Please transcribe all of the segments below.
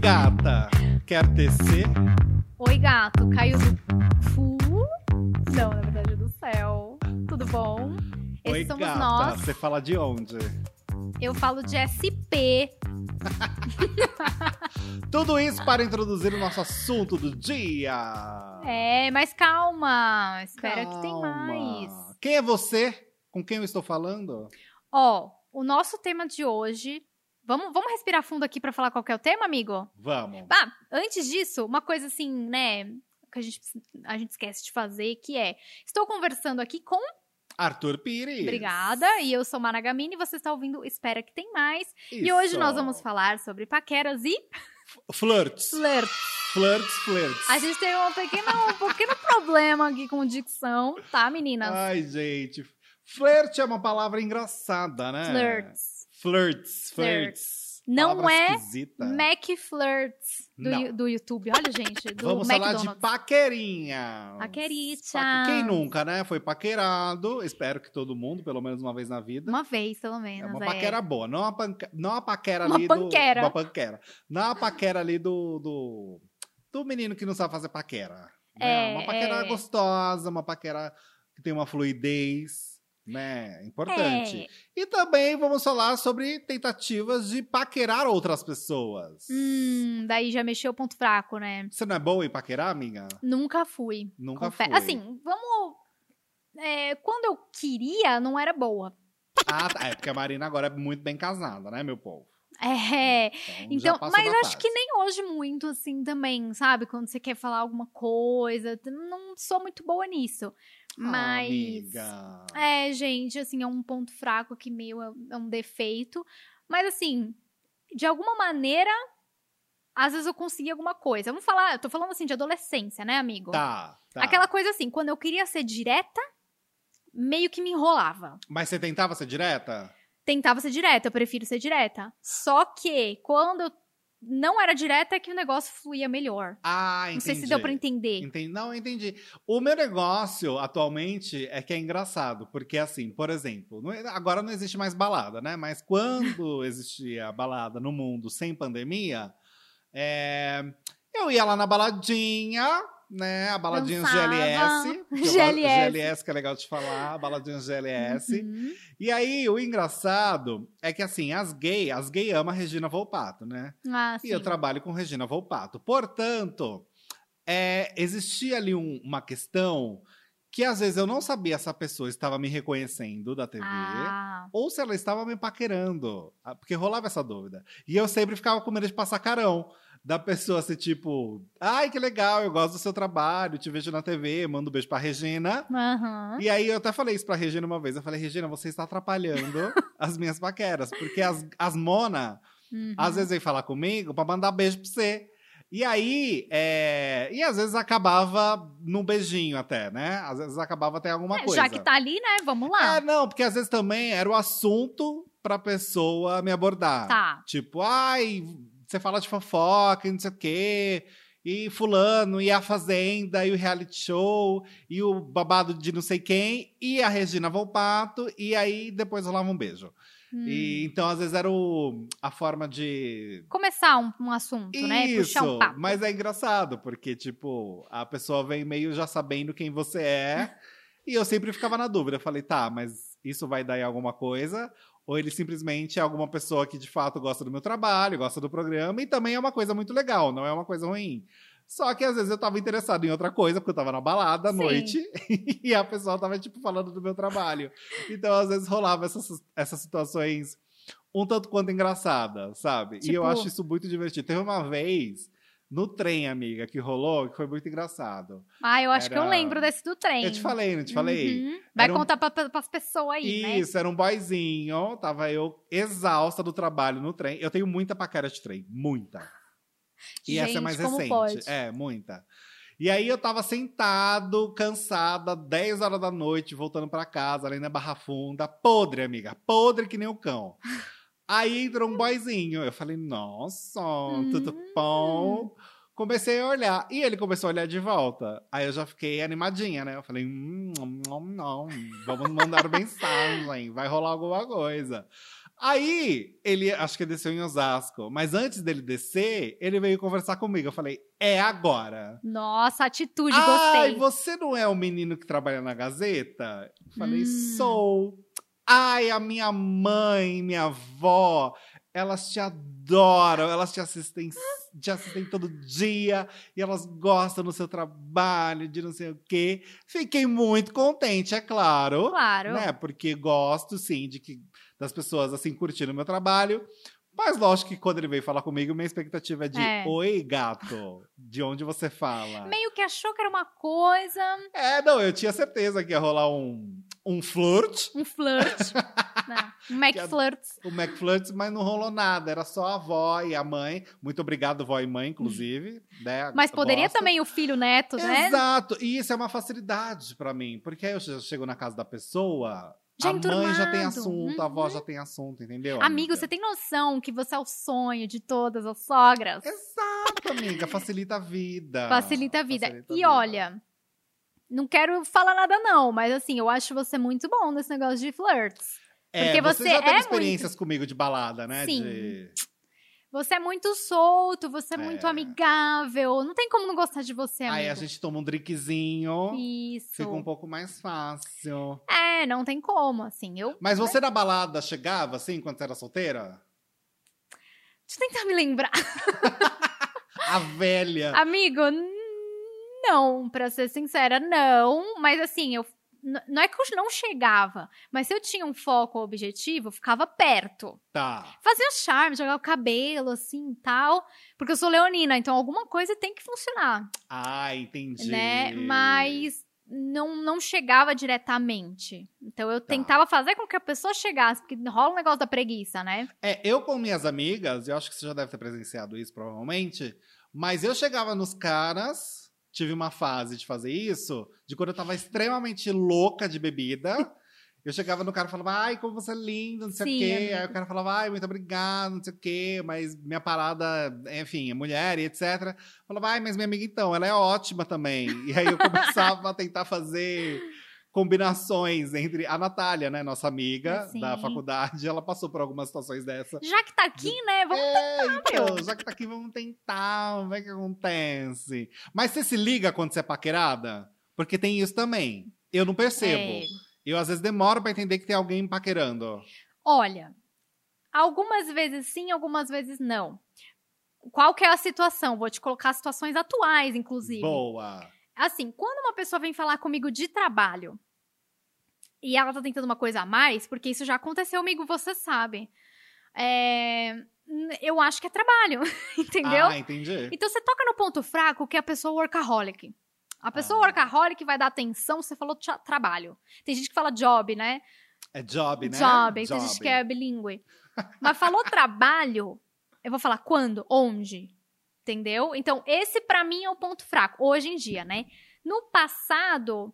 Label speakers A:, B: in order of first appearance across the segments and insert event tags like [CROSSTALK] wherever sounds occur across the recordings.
A: gata, quer tecer?
B: Oi, gato, caiu do fu? Não, na verdade, do céu. Tudo bom? Esses
A: Oi,
B: somos
A: gata,
B: nós.
A: você fala de onde?
B: Eu falo de SP. [LAUGHS]
A: Tudo isso para introduzir o nosso assunto do dia.
B: É, mas calma. Espera que tem
A: Calma.
B: mais.
A: Quem é você? Com quem eu estou falando?
B: Ó, o nosso tema de hoje. Vamos, vamos respirar fundo aqui pra falar qual que é o tema, amigo?
A: Vamos.
B: Ah, antes disso, uma coisa assim, né? Que a gente, a gente esquece de fazer, que é. Estou conversando aqui com.
A: Arthur Pires.
B: Obrigada. E eu sou Mara Gamini e você está ouvindo Espera que Tem Mais. E hoje
A: Isso.
B: nós vamos falar sobre paqueras e
A: Flirts.
B: flirt.
A: Flirts, flirts.
B: A gente tem um pequeno, um pequeno problema aqui com dicção, tá, meninas?
A: Ai, gente. Flirt é uma palavra engraçada, né?
B: Flirts.
A: Flirts, flirts.
B: Não é
A: esquisita.
B: Mac Flirts do,
A: Não.
B: Yu- do YouTube. Olha, gente, do
A: Vamos falar
B: McDonald's.
A: de paquerinha.
B: Paquerita.
A: Quem nunca, né? Foi paquerado. Espero que todo mundo, pelo menos uma vez na vida.
B: Uma vez, pelo
A: É
B: menos.
A: uma
B: é.
A: paquera boa, não a, panca... não a paquera
B: Uma
A: ali
B: panquera.
A: do... Uma panquera. Não a paquera ali do... do... do menino que não sabe fazer paquera. né?
B: É,
A: Uma paquera
B: é.
A: gostosa, uma paquera que tem uma fluidez, né? Importante.
B: É.
A: E também vamos falar sobre tentativas de paquerar outras pessoas.
B: Hum, daí já mexeu o ponto fraco, né?
A: Você não é boa em paquerar, amiga?
B: Nunca fui.
A: Nunca
B: Confe-
A: fui.
B: Assim, vamos. é, quando eu queria, não era boa.
A: Ah, tá. É porque a Marina agora é muito bem casada, né, meu povo?
B: É. Então,
A: passou
B: mas acho que
A: fase.
B: nem hoje muito assim também, sabe? Quando você quer falar alguma coisa, não sou muito boa nisso.
A: Ah,
B: Mas
A: amiga.
B: é, gente, assim, é um ponto fraco que meu é é um defeito, mas assim, de alguma maneira às vezes eu consegui alguma coisa. Vamos falar, eu tô falando assim de adolescência, né, amigo?
A: Tá, tá.
B: Aquela coisa assim, quando eu queria ser direta, meio que me enrolava.
A: Mas você tentava ser direta?
B: Tentava ser direta, eu prefiro ser direta. Só que quando eu não era direta é que o negócio fluía melhor.
A: Ah, entendi.
B: Não sei se deu pra entender.
A: Entendi. Não, entendi. O meu negócio atualmente é que é engraçado, porque assim, por exemplo, não- agora não existe mais balada, né? Mas quando [LAUGHS] existia balada no mundo sem pandemia, é, eu ia lá na baladinha, né? A baladinha
B: Dançava.
A: GLS. eu
B: GLS.
A: GLS, que é legal de falar, baladinha GLS.
B: Uhum.
A: E aí, o engraçado é que assim, as gay, as gay amam a Regina Volpato, né?
B: Ah,
A: E eu
B: sim.
A: trabalho com Regina Volpato. Portanto, é, existia ali um- uma questão que às vezes eu não sabia se a pessoa estava me reconhecendo da TV
B: Ah,
A: ou se ela estava me paquerando. Ah, Porque rolava essa dúvida. E eu sempre ficava com medo de passar carão. Da pessoa ser tipo, ai que legal, eu gosto do seu trabalho, te vejo na TV, mando um beijo pra Regina.
B: aham.
A: E aí eu até falei isso pra Regina uma vez. Eu falei, Regina, você está atrapalhando [LAUGHS] as minhas paqueras. Porque as, as mona,
B: Uhum.
A: às vezes vem falar comigo pra mandar beijo pra você. E aí, é... e às vezes acabava num beijinho até, né? Às vezes acabava até alguma
B: É,
A: coisa.
B: já que tá ali, né? Vamos lá.
A: É, não, porque às vezes também era o assunto pra pessoa me abordar.
B: Tá.
A: Tipo, ai, você fala de fofoca e não sei o quê. E fulano, e a Fazenda, e o reality show, e o babado de não sei quem, e a Regina Volpato, e aí depois rolava um beijo.
B: Hum.
A: E então, às vezes, era o, a forma de.
B: Começar um, um assunto, né?
A: Isso,
B: Puxar um papo.
A: mas é engraçado, porque, tipo, a pessoa vem meio já sabendo quem você é. [LAUGHS] e eu sempre ficava na dúvida. Eu falei, tá, mas isso vai dar em alguma coisa? Ou ele simplesmente é alguma pessoa que de fato gosta do meu trabalho, gosta do programa, e também é uma coisa muito legal, não é uma coisa ruim. Só que às vezes eu tava interessado em outra coisa, porque eu tava na balada à
B: Sim.
A: noite, [LAUGHS] e a pessoa tava, tipo, falando do meu trabalho. Então, às vezes, rolava essas, essas situações um tanto quanto engraçadas, sabe? e eu
B: Tipo-
A: acho isso muito divertido. Teve uma vez, no trem, amiga, que rolou, que foi muito engraçado.
B: Ah, eu acho que eu
A: Era-
B: lembro desse do trem.
A: Eu te falei, não te falei?
B: Uhum. Vai
A: Era um-
B: contar pra, pra, pras pessoas aí, né?
A: Isso, era um boyzinho, tava eu exausta do trabalho no trem. Eu tenho muita paquera de trem, muita. E essa é
B: Gente,
A: mais recente.
B: pode?
A: É, muita. E aí eu tava sentado, cansada, 10 horas da noite, voltando pra casa, ali na Barra Funda, podre, amiga, podre que nem o cão. [LAUGHS] Aí entrou um boyzinho, eu falei, nossa, tudo
B: Hum.
A: bom? Comecei a olhar, e ele começou a olhar de volta. Aí eu já fiquei animadinha, né? Eu falei, hum, não, não, vamos mandar [LAUGHS] mensagem, vai rolar alguma coisa. Aí, ele, acho que desceu em Osasco. Mas antes dele descer, ele veio conversar comigo. Eu falei, é agora.
B: Nossa, atitude,
A: Ai,
B: gostei.
A: você não é o menino que trabalha na Gazeta? Eu Falei,
B: Hum.
A: sou. Ai, a minha mãe, minha avó, elas te adoram, elas te assistem, te assistem todo dia e elas gostam do seu trabalho, de não sei o quê. Fiquei muito contente, é claro.
B: Claro.
A: Né? Porque gosto, sim, de que das pessoas assim curtindo o meu trabalho. Mas lógico que quando ele veio falar comigo, minha expectativa é de
B: É.
A: Oi, gato, de onde você fala?
B: Meio que achou que era uma coisa,
A: É, não, eu tinha certeza que ia rolar um, um flirt,
B: um flirt. [LAUGHS] né? Um Mac
A: Que a-
B: flirt.
A: o McFlirt, mas não rolou nada. Era só a avó e a mãe. Muito obrigado, vó e mãe, inclusive. né?
B: Mas poderia também o filho neto, né?
A: Exato. E isso é uma facilidade pra mim. Porque aí eu já chego na casa da pessoa,
B: Já
A: a mãe já tem
B: enturmado.
A: assunto, a avó
B: Uhum.
A: já tem assunto, entendeu?
B: Amigo,
A: amiga?
B: você tem noção que você é o sonho de todas as sogras?
A: Exato, amiga. Facilita a vida.
B: Facilita a vida.
A: Facilita a
B: e
A: vida.
B: olha, não quero falar nada não, mas assim, eu acho você muito bom nesse negócio de flirts.
A: É,
B: porque
A: você
B: você
A: já teve
B: é
A: experiências comigo de balada, né?
B: Sim.
A: De...
B: Você é muito solto, você é, muito
A: É.
B: amigável. Não tem como não gostar de você, amigo.
A: Aí a gente toma um drinkzinho.
B: Isso.
A: Fica um pouco mais fácil.
B: É, não tem como, assim. Eu.
A: Mas você na balada chegava assim quando você era solteira?
B: Deixa eu tentar me lembrar. [LAUGHS]
A: A velha.
B: Amigo, não, pra ser sincera, não. Mas assim, eu. Não é que eu não chegava, mas se eu tinha um foco ou objetivo, eu ficava perto.
A: Tá.
B: Fazia charme, jogava o cabelo, assim, tal. Porque eu sou leonina, então alguma coisa tem que funcionar,
A: Ah, entendi.
B: né? Mas não, não chegava diretamente. Então eu
A: Tá.
B: tentava fazer com que a pessoa chegasse, porque rola um negócio da preguiça, né?
A: É, eu com minhas amigas, eu acho que você já deve ter presenciado isso provavelmente, mas eu chegava nos caras, tive uma fase de fazer isso, de quando eu tava extremamente louca de bebida. [LAUGHS] Eu chegava no cara e falava, ai, como você é lindo, não sei
B: Sim,
A: o quê.
B: amigo.
A: Aí o cara falava, ai, muito obrigado, não sei o quê, mas minha parada, enfim, é mulher e etc. Falava, ai, mas minha amiga então, ela é ótima também. E aí eu [LAUGHS] começava a tentar fazer combinações entre a Natália, né, nossa amiga
B: Sim.
A: da faculdade, ela passou por algumas situações dessa.
B: Já que tá aqui, né? Vamos
A: É, então,
B: meu.
A: já que tá aqui, vamos tentar, vamos ver o que acontece. Mas você se liga quando você é paquerada? Porque tem isso também. Eu não percebo.
B: É.
A: Eu, às vezes, demoro pra entender que tem alguém paquerando.
B: Olha, algumas vezes sim, algumas vezes não. Qual que é a situação? Vou te colocar situações atuais, inclusive.
A: Boa.
B: Assim, quando uma pessoa vem falar comigo de trabalho e ela tá tentando uma coisa a mais, porque isso já aconteceu comigo, você sabe. É, eu acho que é trabalho, [LAUGHS] entendeu?
A: Ah, entendi.
B: Então você toca no ponto fraco que é a pessoa workaholic. A pessoa
A: Ah.
B: workaholic vai dar atenção, você falou tra- trabalho. Tem gente que fala job, né?
A: É job, né?
B: Job, tem gente que é bilíngue. Mas falou [LAUGHS] trabalho, eu vou falar quando, onde, entendeu? Então, esse pra mim é o ponto fraco, hoje em dia, né? No passado,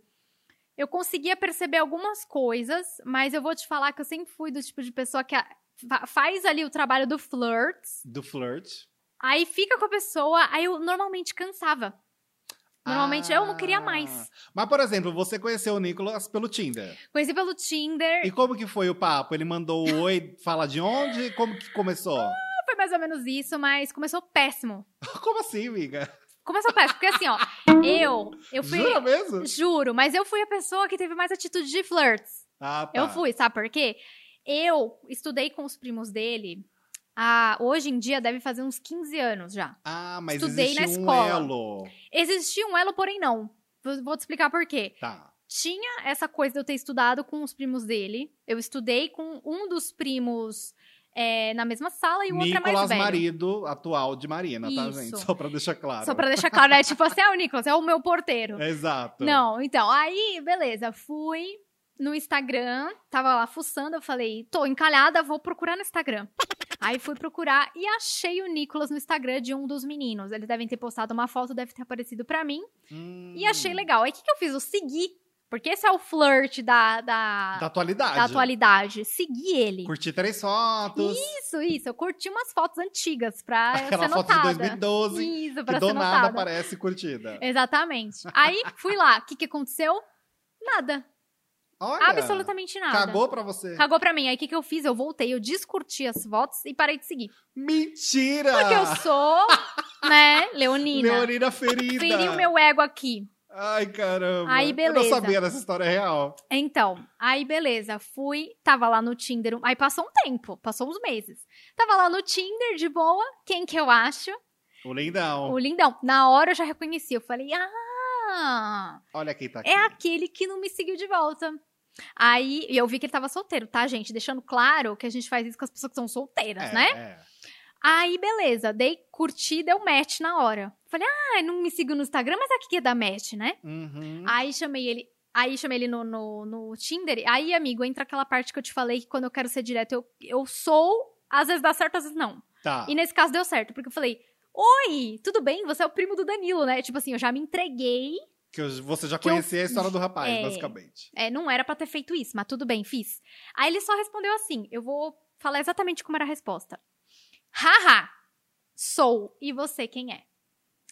B: eu conseguia perceber algumas coisas, mas eu vou te falar que eu sempre fui do tipo de pessoa que faz ali o trabalho do flirt,
A: Do flirt.
B: aí fica com a pessoa, aí eu normalmente cansava. Normalmente eu não queria
A: Ah.
B: mais.
A: Mas, por exemplo, você conheceu o Nicolas pelo Tinder.
B: Conheci pelo Tinder,
A: E como que foi o papo? Ele mandou o oi, fala de onde? Como que começou?
B: Mais ou menos isso, mas começou péssimo. [LAUGHS]
A: Como assim, amiga?
B: Começou péssimo, porque assim, ó, [LAUGHS] eu, eu fui,
A: Jura mesmo?
B: juro, mas eu fui a pessoa que teve mais atitude de flirts.
A: Ah, tá.
B: Eu fui, sabe por quê? Eu estudei com os primos dele, ah, hoje em dia deve fazer uns 15 anos já.
A: Ah, mas
B: Estudei na
A: existe um
B: escola.
A: elo.
B: Existia um elo, porém não. Vou vou te explicar por quê.
A: Tá.
B: Tinha essa coisa de eu ter estudado com os primos dele. Eu estudei com um dos primos é, na mesma sala e o outro é mais
A: Nicolas,
B: velho.
A: marido atual de Marina, tá,
B: Isso.
A: gente? Só pra deixar claro.
B: Só pra deixar claro, né? Tipo assim, ah, o Nicolas é o meu porteiro.
A: Exato.
B: Não, então, aí, beleza, fui no Instagram, tava lá fuçando, eu falei, tô encalhada, vou procurar no Instagram. Aí fui procurar e achei o Nicolas no Instagram de um dos meninos. Eles devem ter postado uma foto, deve ter aparecido pra mim.
A: Hum,
B: E achei legal. Aí o que, que eu fiz? Eu segui. Porque esse é o flirt da, da,
A: Da atualidade.
B: da atualidade. Segui ele.
A: Curti três fotos.
B: Isso, isso. Eu curti umas fotos antigas pra [LAUGHS]
A: Aquela
B: ser
A: foto de
B: notada.
A: 2012.
B: Isso,
A: Que
B: pra
A: do
B: ser
A: nada
B: notada.
A: aparece curtida.
B: Exatamente. Aí [LAUGHS] fui lá. O que, que aconteceu? Nada.
A: Olha,
B: Absolutamente nada.
A: Cagou pra você.
B: Cagou pra mim. Aí o que, que eu fiz? Eu voltei, eu descurti as fotos e parei de seguir.
A: Mentira!
B: Porque eu sou, [LAUGHS] né, Leonina.
A: Leonina ferida.
B: Feri o meu ego aqui.
A: Ai, caramba.
B: Aí,
A: Eu
B: beleza.
A: não sabia dessa história real.
B: Então, aí beleza, fui, tava lá no Tinder, aí passou um tempo, passou uns meses. Tava lá no Tinder, de boa, quem que eu acho?
A: O lindão.
B: O lindão. Na hora eu já reconheci, eu falei, ah,
A: Olha quem tá aqui.
B: é aquele que não me seguiu de volta. Aí, eu vi que ele tava solteiro, tá, gente? Deixando claro que a gente faz isso com as pessoas que são solteiras,
A: É,
B: né?
A: é.
B: Aí, beleza, dei curti, deu match na hora. Falei, ah, não me seguiu no Instagram, mas aqui que é da match, né?
A: Uhum.
B: Aí chamei ele. Aí chamei ele no, no, no Tinder. Aí, amigo, entra aquela parte que eu te falei que quando eu quero ser direto, eu, eu sou. Às vezes dá certo, às vezes não.
A: Tá.
B: E nesse caso deu certo, porque eu falei: Oi, tudo bem? Você é o primo do Danilo, né? Tipo assim, eu já me entreguei.
A: Que eu- você já
B: que eu-
A: conhecia a história do rapaz,
B: É.
A: basicamente.
B: É, não era pra ter feito isso, mas tudo bem, fiz. Aí ele só respondeu assim: Eu vou falar exatamente como era a resposta. Haha, sou. E você quem é?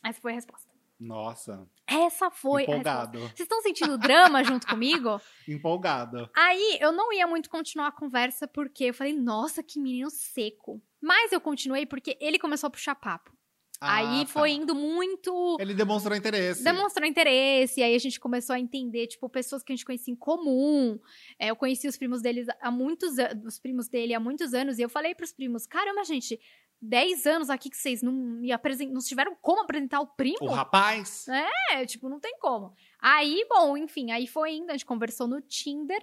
B: Essa foi a resposta.
A: Nossa.
B: Essa foi a resposta.
A: empolgado.
B: Vocês estão sentindo drama junto comigo? [LAUGHS]
A: Empolgado.
B: Aí eu não ia muito continuar a conversa porque eu falei, nossa, que menino seco. Mas eu continuei porque ele começou a puxar papo.
A: Ah,
B: aí
A: tá.
B: foi indo muito.
A: Ele demonstrou interesse.
B: Demonstrou interesse, e aí a gente começou a entender, tipo, pessoas que a gente conhecia em comum. É, eu conheci os primos deles há muitos anos, os primos dele há muitos anos, e eu falei pros primos, caramba, gente, 10 anos aqui que vocês não me apresen- não tiveram como apresentar o primo?
A: O rapaz.
B: É, tipo, não tem como. Aí, bom, enfim, aí foi indo, a gente conversou no Tinder.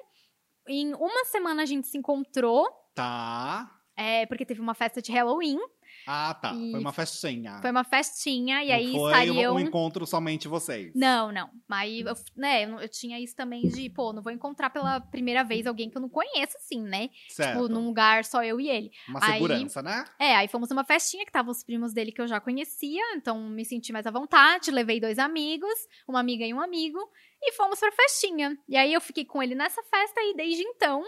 B: Em uma semana a gente se encontrou,
A: Tá.
B: é, porque teve uma festa de Halloween.
A: Ah, tá.
B: E
A: Foi uma festinha.
B: Foi uma festinha, e
A: Não
B: aí
A: foi
B: estariam.
A: um encontro somente vocês.
B: Não, não. Aí, eu, né, eu, tinha isso também de, pô, não vou encontrar pela primeira vez alguém que eu não conheço, assim, né?
A: Certo.
B: Tipo, num lugar só eu e ele.
A: Uma
B: aí-
A: segurança, né?
B: É, aí fomos numa festinha que estavam os primos dele que eu já conhecia, então me senti mais à vontade. Levei dois amigos, uma amiga e um amigo, e fomos pra festinha. E aí eu fiquei com ele nessa festa e desde então,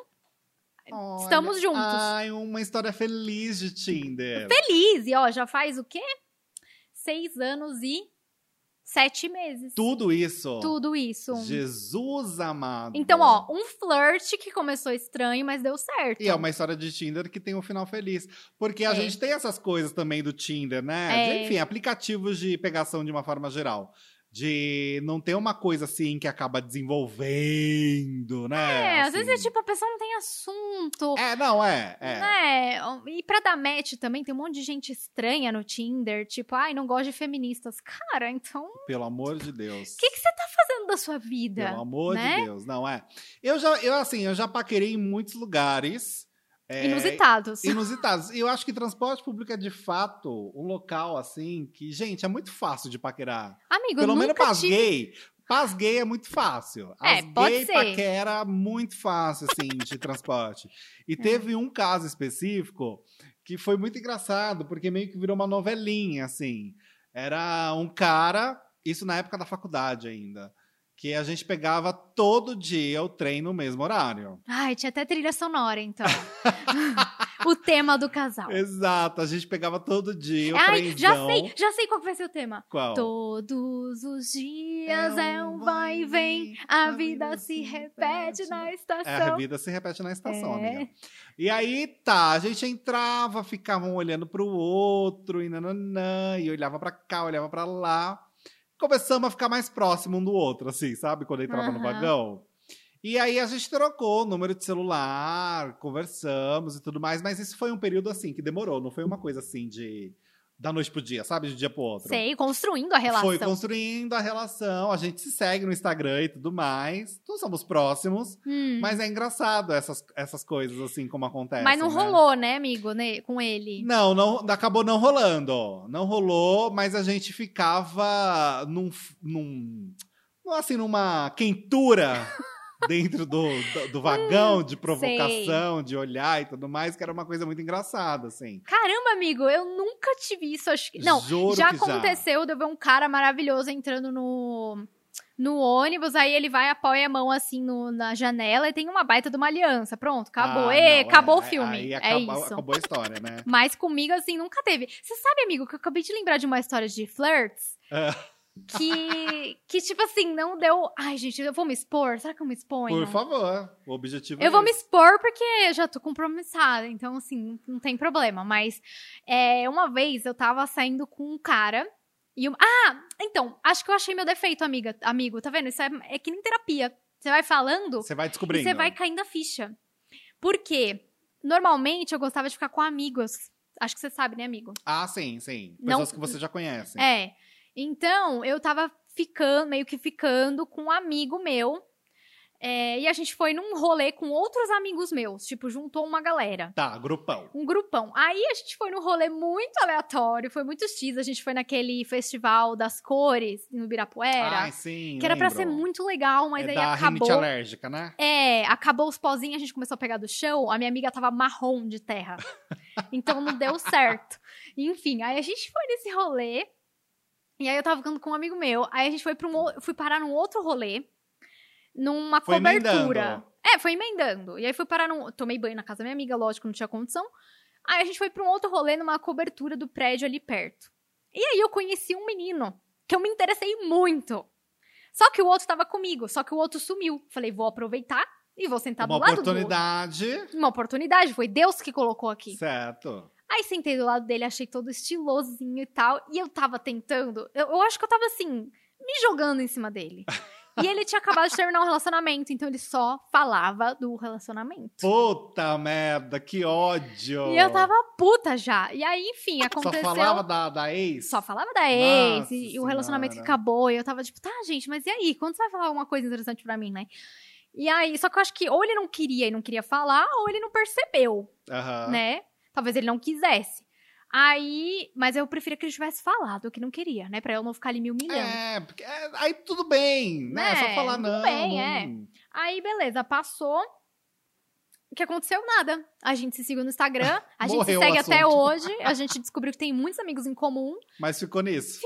B: Estamos juntos.
A: Ai, uma história feliz de Tinder.
B: feliz. E ó, já faz o quê? Seis anos e sete meses.
A: Tudo isso.
B: Tudo isso.
A: Jesus amado.
B: Então, ó, um flirt que começou estranho, mas deu certo.
A: E é uma história de Tinder que tem um final feliz. Porque a
B: É.
A: gente tem essas coisas também do Tinder, né?
B: É.
A: De, enfim, aplicativos de pegação de uma forma geral. De não ter uma coisa assim que acaba desenvolvendo, né?
B: É, às vezes é
A: Assim.
B: tipo, a pessoa não tem assunto.
A: É, não, é. é.
B: né? E pra dar match também, tem um monte de gente estranha no Tinder, tipo, ai, não gosto de feministas. Cara, então, o
A: Pelo amor de Deus.
B: que, que você tá fazendo da sua vida?
A: Pelo amor
B: né?
A: de Deus, não é. Eu já, eu assim, eu já paquerei em muitos lugares. É,
B: Inusitados.
A: Inusitados. E eu acho que transporte público é de fato um local assim que, gente, é muito fácil de paquerar.
B: Amigo,
A: Pelo menos paz
B: tive...
A: gay. Paz gay é muito fácil.
B: É,
A: As
B: pode
A: gay paquera muito fácil, assim, de transporte. [LAUGHS]
B: É.
A: E teve um caso específico que foi muito engraçado, porque meio que virou uma novelinha, assim. Era um cara, isso na época da faculdade ainda, que a gente pegava todo dia o trem no mesmo horário.
B: Ai, tinha até trilha sonora, então. [LAUGHS] o tema do casal.
A: Exato, a gente pegava todo dia o
B: Ai,
A: trenzão.
B: já sei, já sei qual vai ser o tema.
A: Qual?
B: Todos os dias é um vai e vem, a vida se repete na
A: É, a
B: estação.
A: vida se repete na estação,
B: É.
A: amiga. E aí, tá, a gente entrava, ficava um olhando pro outro, e nananã, e olhava pra cá, olhava pra lá. Começamos a ficar mais próximo um do outro, assim, sabe? Quando entrava no
B: Aham.
A: vagão. E aí a gente trocou o número de celular, conversamos e tudo mais, mas isso foi um período assim que demorou, não foi uma coisa assim de da noite pro dia, sabe? De um dia pro outro.
B: Sei, construindo a relação.
A: Foi construindo a relação, a gente se segue no Instagram e tudo mais. Então somos próximos.
B: Hum.
A: Mas é engraçado essas, essas coisas, assim, como acontecem.
B: Mas não
A: né?
B: rolou, né, amigo, né, com ele?
A: Não, não, acabou não rolando. Não rolou, mas a gente ficava num, num assim, numa quentura [LAUGHS] dentro do, do, do vagão de provocação, de olhar e tudo mais, que era uma coisa muito engraçada, assim.
B: Caramba, amigo, eu nunca tive isso, acho que... Não,
A: Juro
B: já aconteceu de eu ver um cara maravilhoso entrando no... No ônibus, aí ele vai, apoia a mão assim no- na janela e tem uma baita de uma aliança. Pronto, acabou.
A: Ah,
B: Ê,
A: não,
B: acabou
A: é,
B: o filme.
A: Aí
B: é
A: acabou,
B: isso.
A: acabou a história, né?
B: Mas comigo, assim, nunca teve. Você sabe, amigo, que eu acabei de lembrar de uma história de flirts?
A: Ah.
B: Que, que, tipo assim, não deu. Ai, gente, eu vou me expor? Será que eu me exponho?
A: Por favor, o objetivo
B: Eu
A: é
B: vou me
A: esse.
B: expor porque eu já tô compromissada, então, assim, não tem problema. Mas é, uma vez eu tava saindo com um cara. E um- Ah, então, acho que eu achei meu defeito, amiga, amigo. Tá vendo? Isso é, é que nem terapia. Você vai falando
A: Você vai descobrindo.
B: você vai caindo a ficha. Por quê? Normalmente eu gostava de ficar com amigos. Acho que você sabe, né, amigo?
A: Ah, sim, sim.
B: Não-
A: Pessoas que você já conhece.
B: É. Então, eu tava ficando, meio que ficando com um amigo meu. é, e a gente foi num rolê com outros amigos meus. Tipo, juntou uma galera.
A: Tá, grupão.
B: Um grupão. Aí a gente foi num rolê muito aleatório, foi muito X. A gente foi naquele festival das cores no Ibirapuera.
A: Ai, sim.
B: que era pra ser muito legal, mas
A: é
B: aí
A: da
B: acabou.
A: alérgica, né?
B: É, acabou os pozinhos, a gente começou a pegar do chão, a minha amiga tava marrom de terra. [LAUGHS] Então não deu certo. Enfim, aí a gente foi nesse rolê. E aí eu tava ficando com um amigo meu. Aí a gente foi para um, fui parar num outro rolê, numa
A: Foi
B: cobertura.
A: emendando.
B: É, foi emendando. E aí fui parar num, tomei banho na casa da minha amiga, lógico, não tinha condição. Aí a gente foi pra um outro rolê numa cobertura do prédio ali perto. E aí eu conheci um menino que eu me interessei muito. Só que o outro tava comigo, só que o outro sumiu. Falei, vou aproveitar e vou sentar
A: Uma
B: do lado do
A: oportunidade.
B: outro. Uma oportunidade, foi Deus que colocou aqui.
A: Certo.
B: Aí sentei do lado dele, achei todo estilosinho e tal. E eu tava tentando. Eu, eu acho que eu tava assim, me jogando em cima dele. E ele tinha acabado de terminar um relacionamento, então ele só falava do relacionamento.
A: Puta merda, que ódio.
B: E eu tava puta já. E aí, enfim,
A: Só
B: aconteceu.
A: falava da, da ex?
B: Só falava da ex
A: Nossa
B: e, e o relacionamento que acabou. E eu tava tipo, tá, gente, mas e aí? Quando você vai falar alguma coisa interessante pra mim, né? E aí, só que eu acho que ou ele não queria e não queria falar, ou ele não percebeu,
A: Aham.
B: né? Talvez ele não quisesse. Aí, mas eu preferia que ele tivesse falado que não queria, né? Pra eu não ficar ali me humilhando.
A: É, porque é, aí tudo bem, né? É só
B: É,
A: falar
B: tudo
A: não.
B: bem, é. Aí, beleza, passou. O que aconteceu? Nada. A gente se seguiu no Instagram, [LAUGHS] a gente se segue até hoje, a gente descobriu que tem muitos amigos em comum.
A: Mas ficou nisso.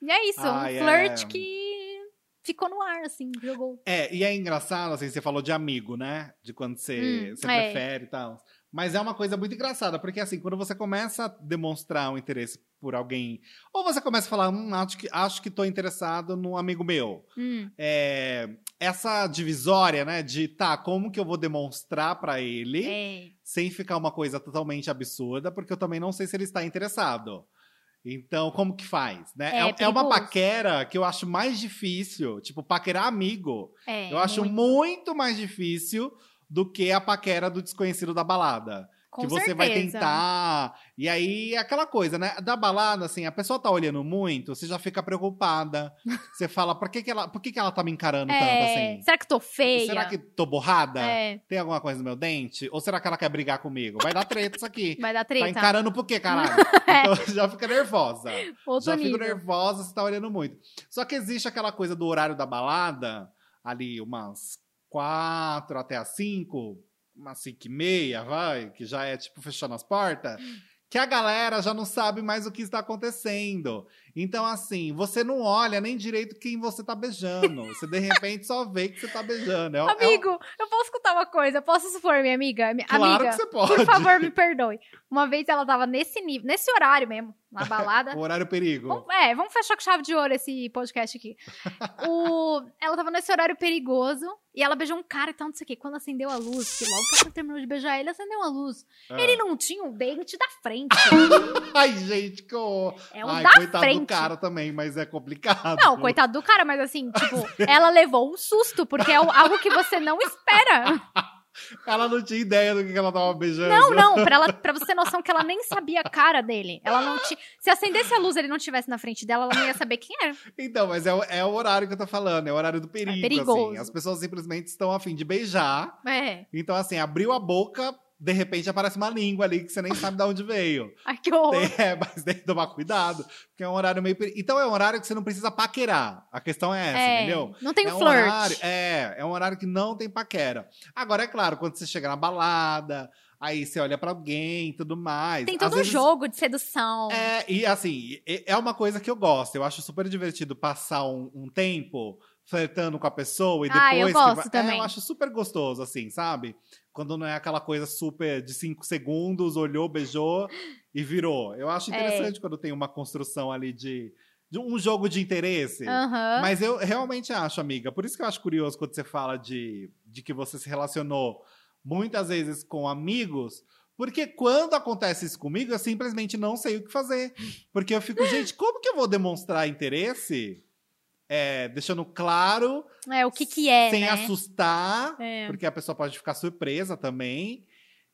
B: E é isso,
A: Ah,
B: um
A: é.
B: flirt que ficou no ar, assim, jogou.
A: É, e é engraçado, assim, você falou de amigo, né? De quando você,
B: Hum,
A: você
B: é.
A: prefere e tal. Mas é uma coisa muito engraçada, porque assim, quando você começa a demonstrar um interesse por alguém, ou você começa a falar, hum, acho que, acho que tô interessado num amigo meu.
B: Hum,
A: É, essa divisória, né, de tá, como que eu vou demonstrar pra ele,
B: é.
A: sem ficar uma coisa totalmente absurda, porque eu também não sei se ele está interessado. Então, como que faz, né?
B: É,
A: É, é uma paquera que eu acho mais difícil, tipo, paquerar amigo.
B: é,
A: eu acho
B: muito.
A: muito mais difícil do que a paquera do desconhecido da balada.
B: Com
A: que você vai
B: certeza.
A: tentar. E aí, é aquela coisa, né? Da balada, assim, a pessoa tá olhando muito, você já fica preocupada. [LAUGHS] você fala, por que, que, ela, por que, que ela tá me encarando tanto
B: É,
A: assim?
B: Será que tô feia?
A: Será que tô borrada?
B: É,
A: Tem alguma coisa no meu dente? Ou será que ela quer brigar comigo? Vai dar treta isso aqui. [LAUGHS]
B: vai dar
A: Tá
B: treta?
A: encarando por quê, caralho? [LAUGHS] Então já fica nervosa.
B: Outro
A: já
B: nível.
A: fico nervosa, você tá olhando muito. Só que existe aquela coisa do horário da balada, ali umas quatro até as cinco, umas cinco e meia, vai, que já é tipo fechando as portas, que a galera já não sabe mais o que está acontecendo. Então, assim, você não olha nem direito quem você tá beijando. Você, de repente, só vê que você tá beijando. É, um- é um-
B: Amigo, eu posso escutar uma coisa? Eu posso supor, minha amiga? Mi-
A: claro
B: amiga,
A: que você pode.
B: por favor, me perdoe. Uma vez ela tava nesse nível, nesse horário mesmo, na [LAUGHS] balada.
A: O horário perigo.
B: Vamos, é, vamos fechar com chave de ouro esse podcast aqui. O, ela tava nesse horário perigoso e ela beijou um cara e tal, não sei o quê. Quando acendeu a luz, que logo que ela terminou de beijar ele, acendeu a luz.
A: Ah.
B: Ele não tinha o dente da frente. [LAUGHS]
A: Ai, gente, que horror.
B: É um
A: Ai,
B: da frente.
A: Do cara também, mas é complicado.
B: Não, coitado do cara, mas assim, tipo, [LAUGHS] ela levou um susto, porque é algo que você não espera. [LAUGHS]
A: Ela não tinha ideia do que ela tava beijando.
B: Não, não, pra, ela, pra você ter noção que ela nem sabia a cara dele. Ela não tinha. Se acendesse a luz e ele não estivesse na frente dela, ela não ia saber quem era.
A: Então, mas é, o- é o horário que eu tô falando, é o horário do perigo,
B: É perigoso.
A: assim. As pessoas simplesmente estão a fim de beijar.
B: É.
A: Então, assim, abriu a boca, de repente aparece uma língua ali que você nem sabe de onde veio. [LAUGHS]
B: Ai, que horror.
A: É, mas tem que tomar cuidado, porque é um horário meio. Então, é um horário que você não precisa paquerar. A questão é essa,
B: É,
A: entendeu?
B: Não tem
A: é um
B: flirt.
A: horário, é, é um horário que não tem paquera. Agora, é claro, quando você chega na balada, aí você olha pra alguém e tudo mais.
B: Tem
A: Às
B: todo um
A: vezes-
B: jogo de sedução.
A: É, e assim, é uma coisa que eu gosto. Eu acho super divertido passar um, um tempo flertando com a pessoa e depois.
B: Ah, eu
A: que
B: gosto
A: vai-
B: também.
A: É, eu acho super gostoso, assim, sabe? Quando não é aquela coisa super de cinco segundos, olhou, beijou e virou. Eu acho
B: É.
A: interessante quando tem uma construção ali de, de um jogo de interesse.
B: Aham.
A: Mas eu realmente acho, amiga. Por isso que eu acho curioso quando você fala de, de que você se relacionou muitas vezes com amigos. Porque quando acontece isso comigo, eu simplesmente não sei o que fazer. Porque eu fico, [LAUGHS] gente, como que eu vou demonstrar interesse? É, deixando claro,
B: É, o que que é,
A: sem
B: né?
A: assustar,
B: É.
A: porque a pessoa pode ficar surpresa também.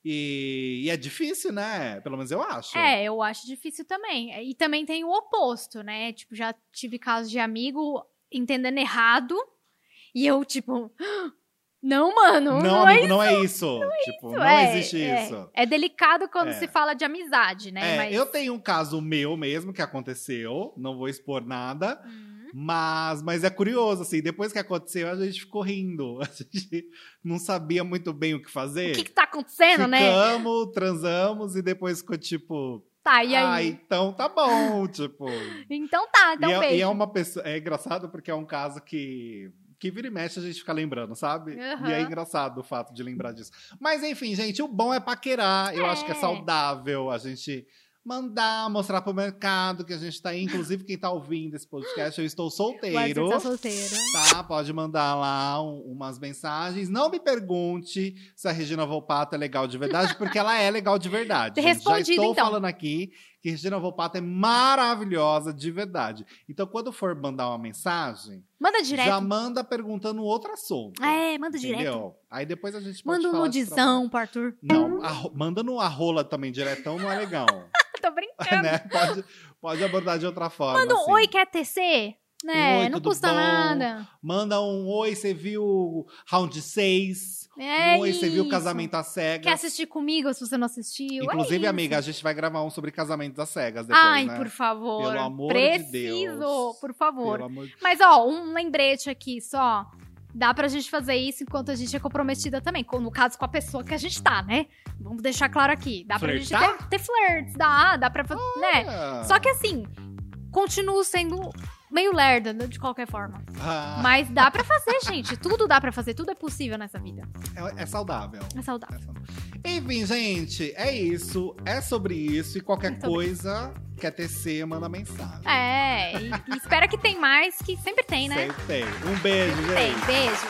A: E, e é difícil, né? Pelo menos eu acho.
B: É, eu acho difícil também. E também tem o oposto, né? Tipo, já tive casos de amigo entendendo errado. E eu, tipo, [GASPS] não, mano,
A: Não,
B: não, é
A: amigo, não é isso. tipo,
B: isso.
A: não
B: é,
A: existe
B: é.
A: isso.
B: É delicado quando
A: É.
B: se fala de amizade, né?
A: É,
B: Mas...
A: Eu tenho um caso meu mesmo que aconteceu, não vou expor nada,
B: Hum.
A: Mas, mas é curioso, assim, depois que aconteceu, a gente ficou rindo. [LAUGHS] A gente não sabia muito bem o que fazer.
B: O que que tá acontecendo, né?
A: Ficamos, transamos e depois ficou tipo,
B: Tá, e aí?
A: ah, então tá bom, [LAUGHS] tipo.
B: Então tá, então
A: e, é,
B: beijo.
A: e é uma pessoa, é engraçado porque é um caso que que vira e mexe a gente fica lembrando, sabe?
B: Aham.
A: E é engraçado o fato de lembrar disso. Mas enfim, gente, o bom é paquerar. Eu acho que é
B: É.
A: saudável a gente mandar, mostrar pro mercado que a gente tá aí. Inclusive, quem tá ouvindo esse podcast, eu estou
B: O
A: solteiro.
B: Tá solteiro.
A: Tá, pode mandar lá um- umas mensagens. Não me pergunte se a Regina Volpato é legal de verdade, porque ela é legal de verdade. [LAUGHS] Já
B: Respondido,
A: estou
B: então.
A: falando aqui que Regina Volpato é maravilhosa de verdade. Então, quando for mandar uma mensagem,
B: Manda direto.
A: já manda perguntando outro assunto.
B: É, manda direto.
A: Entendeu? Aí depois a gente pode
B: Manda um nudizão pro Arthur.
A: Não, a manda no a rola também diretão não é legal. [LAUGHS]
B: Tô brincando. [LAUGHS]
A: né? Pode, pode abordar de outra forma.
B: Manda um
A: assim.
B: oi, quer tecer? Né?
A: Oi,
B: não custa
A: bom?
B: nada.
A: Manda um oi, você viu Round 6?
B: É
A: um oi, você viu. Casamento às
B: Quer
A: Cegas?
B: assistir comigo se você não assistiu?
A: Inclusive,
B: é
A: amiga, a gente vai gravar um sobre casamentos às cegas depois,
B: Ai,
A: né?
B: por favor.
A: Pelo amor de
B: Preciso,
A: Deus.
B: por favor.
A: De...
B: Mas, ó, um lembrete aqui só. Dá pra gente fazer isso enquanto a gente é comprometida também. No caso, com a pessoa que a gente tá, né? Vamos deixar claro aqui. Dá pra gente
A: Flertar?
B: ter, ter flirts, dá, dá pra. fa- né?
A: Ah.
B: Só que assim, continuo sendo meio lerda, né, de qualquer forma.
A: Ah,
B: Mas dá pra fazer, gente. Tudo dá pra fazer, tudo é possível nessa vida.
A: é, é saudável.
B: É saudável.
A: É saudável. Enfim, gente, é isso. É sobre isso. E qualquer
B: É
A: coisa, quer tecer, manda mensagem.
B: É, e, e espera que tem mais, que sempre tem, né?
A: Sempre tem. Um beijo, gente.
B: Tem, beijo.